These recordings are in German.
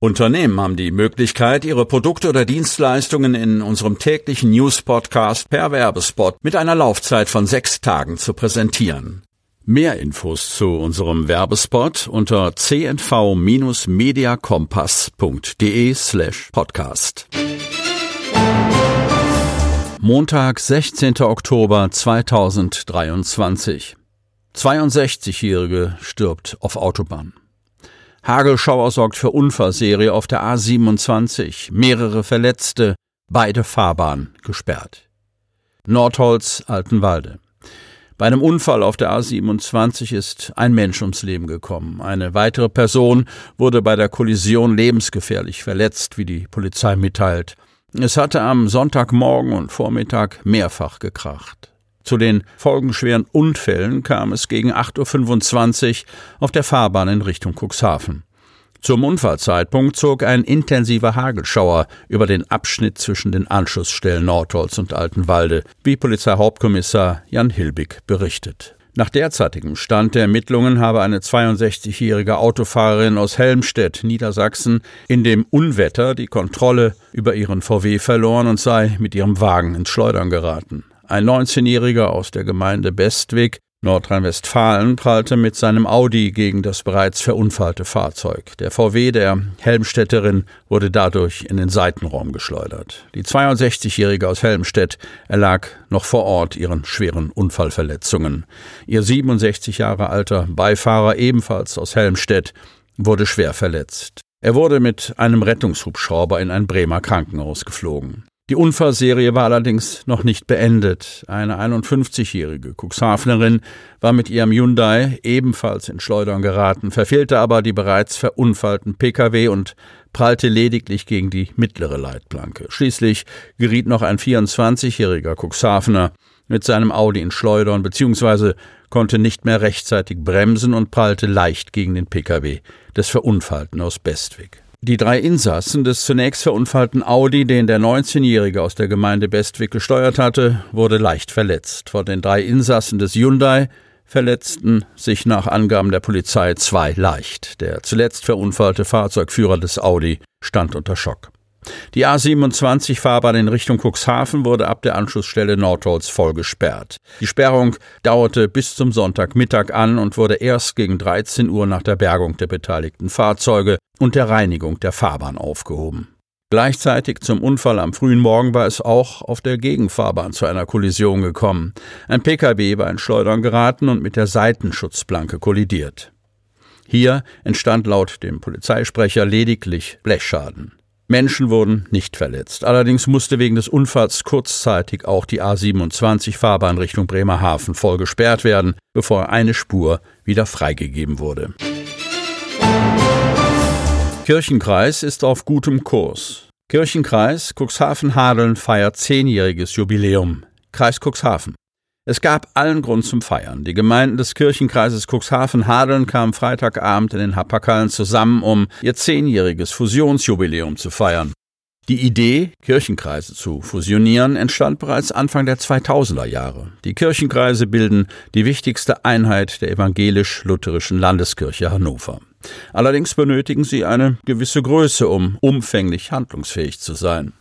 Unternehmen haben die Möglichkeit, ihre Produkte oder Dienstleistungen in unserem täglichen News-Podcast per Werbespot mit einer Laufzeit von sechs Tagen zu präsentieren. Mehr Infos zu unserem Werbespot unter cnv-mediakompass.de slash podcast. Montag, 16. Oktober 2023. 62-Jährige stirbt auf Autobahn. Hagelschauer sorgt für Unfallserie auf der A27, mehrere Verletzte, beide Fahrbahnen gesperrt. Nordholz, Altenwalde. Bei einem Unfall auf der A27 ist ein Mensch ums Leben gekommen. Eine weitere Person wurde bei der Kollision lebensgefährlich verletzt, wie die Polizei mitteilt. Es hatte am Sonntagmorgen und Vormittag mehrfach gekracht. Zu den folgenschweren Unfällen kam es gegen 8.25 Uhr auf der Fahrbahn in Richtung Cuxhaven. Zum Unfallzeitpunkt zog ein intensiver Hagelschauer über den Abschnitt zwischen den Anschlussstellen Nordholz und Altenwalde, wie Polizeihauptkommissar Jan Hilbig berichtet. Nach derzeitigem Stand der Ermittlungen habe eine 62-jährige Autofahrerin aus Helmstedt, Niedersachsen, in dem Unwetter die Kontrolle über ihren VW verloren und sei mit ihrem Wagen ins Schleudern geraten. Ein 19-Jähriger aus der Gemeinde Bestwig, Nordrhein-Westfalen, prallte mit seinem Audi gegen das bereits verunfallte Fahrzeug. Der VW der Helmstädterin wurde dadurch in den Seitenraum geschleudert. Die 62-Jährige aus Helmstedt erlag noch vor Ort ihren schweren Unfallverletzungen. Ihr 67 Jahre alter Beifahrer, ebenfalls aus Helmstedt, wurde schwer verletzt. Er wurde mit einem Rettungshubschrauber in ein Bremer Krankenhaus geflogen. Die Unfallserie war allerdings noch nicht beendet. Eine 51-jährige Cuxhavenerin war mit ihrem Hyundai ebenfalls in Schleudern geraten, verfehlte aber die bereits verunfallten Pkw und prallte lediglich gegen die mittlere Leitplanke. Schließlich geriet noch ein 24-jähriger Cuxhavener mit seinem Audi in Schleudern bzw. konnte nicht mehr rechtzeitig bremsen und prallte leicht gegen den Pkw des Verunfallten aus Bestwig. Die drei Insassen des zunächst verunfallten Audi, den der 19-Jährige aus der Gemeinde Bestwig gesteuert hatte, wurde leicht verletzt. Von den drei Insassen des Hyundai verletzten sich nach Angaben der Polizei zwei leicht. Der zuletzt verunfallte Fahrzeugführer des Audi stand unter Schock. Die A27-Fahrbahn in Richtung Cuxhaven wurde ab der Anschlussstelle Nordholz voll gesperrt. Die Sperrung dauerte bis zum Sonntagmittag an und wurde erst gegen 13 Uhr nach der Bergung der beteiligten Fahrzeuge und der Reinigung der Fahrbahn aufgehoben. Gleichzeitig zum Unfall am frühen Morgen war es auch auf der Gegenfahrbahn zu einer Kollision gekommen. Ein Pkw war in Schleudern geraten und mit der Seitenschutzplanke kollidiert. Hier entstand laut dem Polizeisprecher lediglich Blechschaden. Menschen wurden nicht verletzt. Allerdings musste wegen des Unfalls kurzzeitig auch die A27 Fahrbahn Richtung Bremerhaven voll gesperrt werden, bevor eine Spur wieder freigegeben wurde. Kirchenkreis ist auf gutem Kurs. Kirchenkreis Cuxhaven-Hadeln feiert zehnjähriges Jubiläum. Kreis Cuxhaven. Es gab allen Grund zum Feiern. Die Gemeinden des Kirchenkreises Cuxhaven-Hadeln kamen Freitagabend in den Happerkallen zusammen, um ihr zehnjähriges Fusionsjubiläum zu feiern. Die Idee, Kirchenkreise zu fusionieren, entstand bereits Anfang der 2000er Jahre. Die Kirchenkreise bilden die wichtigste Einheit der evangelisch-lutherischen Landeskirche Hannover. Allerdings benötigen sie eine gewisse Größe, um umfänglich handlungsfähig zu sein.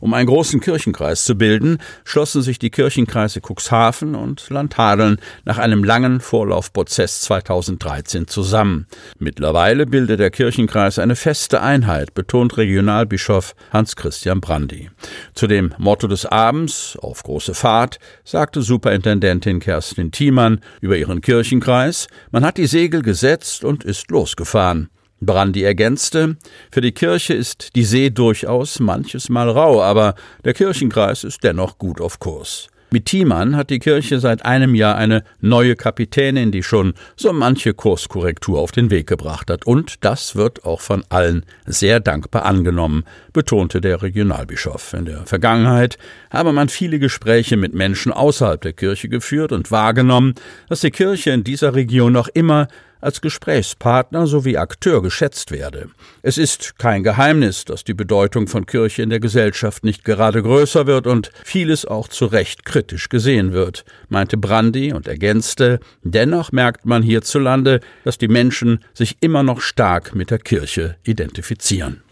Um einen großen Kirchenkreis zu bilden, schlossen sich die Kirchenkreise Cuxhaven und Landhadeln nach einem langen Vorlaufprozess 2013 zusammen. Mittlerweile bildet der Kirchenkreis eine feste Einheit, betont Regionalbischof Hans-Christian Brandy. Zu dem Motto des Abends, auf große Fahrt, sagte Superintendentin Kerstin Thiemann über ihren Kirchenkreis, man hat die Segel gesetzt und ist losgefahren. Brandi ergänzte, für die Kirche ist die See durchaus manches Mal rau, aber der Kirchenkreis ist dennoch gut auf Kurs. Mit Thiemann hat die Kirche seit einem Jahr eine neue Kapitänin, die schon so manche Kurskorrektur auf den Weg gebracht hat. Und das wird auch von allen sehr dankbar angenommen, betonte der Regionalbischof. In der Vergangenheit habe man viele Gespräche mit Menschen außerhalb der Kirche geführt und wahrgenommen, dass die Kirche in dieser Region noch immer als Gesprächspartner sowie Akteur geschätzt werde. Es ist kein Geheimnis, dass die Bedeutung von Kirche in der Gesellschaft nicht gerade größer wird und vieles auch zu Recht kritisch gesehen wird, meinte Brandi und ergänzte, dennoch merkt man hierzulande, dass die Menschen sich immer noch stark mit der Kirche identifizieren.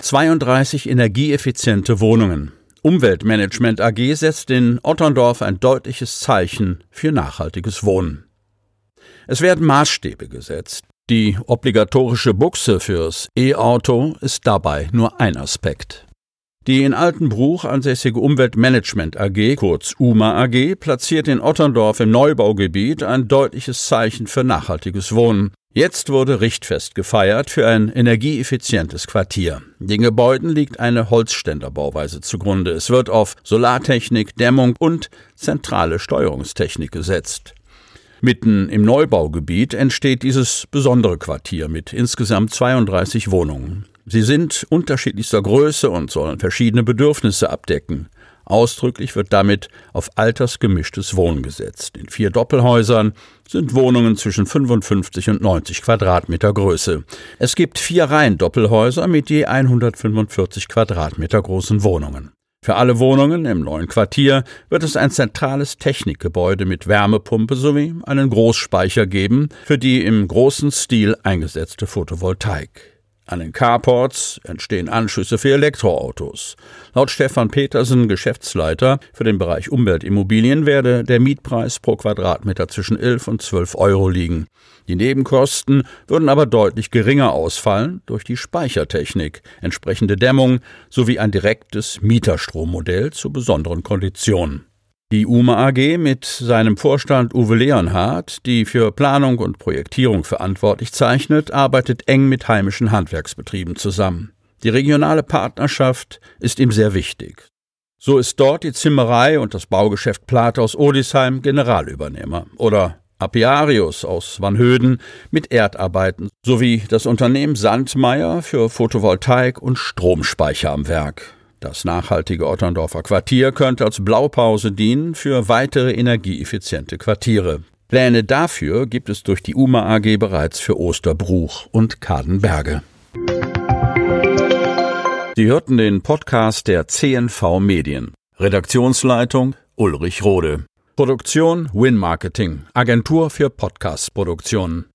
32 energieeffiziente Wohnungen. Umweltmanagement AG setzt in Otterndorf ein deutliches Zeichen für nachhaltiges Wohnen. Es werden Maßstäbe gesetzt. Die obligatorische Buchse fürs E-Auto ist dabei nur ein Aspekt. Die in Altenbruch ansässige Umweltmanagement AG, kurz UMA AG, platziert in Otterndorf im Neubaugebiet ein deutliches Zeichen für nachhaltiges Wohnen. Jetzt wurde Richtfest gefeiert für ein energieeffizientes Quartier. Den Gebäuden liegt eine Holzständerbauweise zugrunde. Es wird auf Solartechnik, Dämmung und zentrale Steuerungstechnik gesetzt. Mitten im Neubaugebiet entsteht dieses besondere Quartier mit insgesamt 32 Wohnungen. Sie sind unterschiedlichster Größe und sollen verschiedene Bedürfnisse abdecken. Ausdrücklich wird damit auf altersgemischtes Wohnen gesetzt. In vier Doppelhäusern sind Wohnungen zwischen 55 und 90 Quadratmeter Größe. Es gibt vier Reihen Doppelhäuser mit je 145 Quadratmeter großen Wohnungen. Für alle Wohnungen im neuen Quartier wird es ein zentrales Technikgebäude mit Wärmepumpe sowie einen Großspeicher geben für die im großen Stil eingesetzte Photovoltaik. An den Carports entstehen Anschlüsse für Elektroautos. Laut Stefan Petersen, Geschäftsleiter für den Bereich Umweltimmobilien, werde der Mietpreis pro Quadratmeter zwischen 11 und 12 Euro liegen. Die Nebenkosten würden aber deutlich geringer ausfallen durch die Speichertechnik, entsprechende Dämmung sowie ein direktes Mieterstrommodell zu besonderen Konditionen. Die UMA AG mit seinem Vorstand Uwe Leonhardt, die für Planung und Projektierung verantwortlich zeichnet, arbeitet eng mit heimischen Handwerksbetrieben zusammen. Die regionale Partnerschaft ist ihm sehr wichtig. So ist dort die Zimmerei und das Baugeschäft Plate aus Odisheim Generalübernehmer oder Apiarius aus Vanhöden mit Erdarbeiten sowie das Unternehmen Sandmeier für Photovoltaik und Stromspeicher am Werk. Das nachhaltige Otterndorfer Quartier könnte als Blaupause dienen für weitere energieeffiziente Quartiere. Pläne dafür gibt es durch die UMA AG bereits für Osterbruch und Kadenberge. Sie hörten den Podcast der CNV Medien. Redaktionsleitung Ulrich Rode. Produktion Win Marketing, Agentur für Podcast-Produktionen.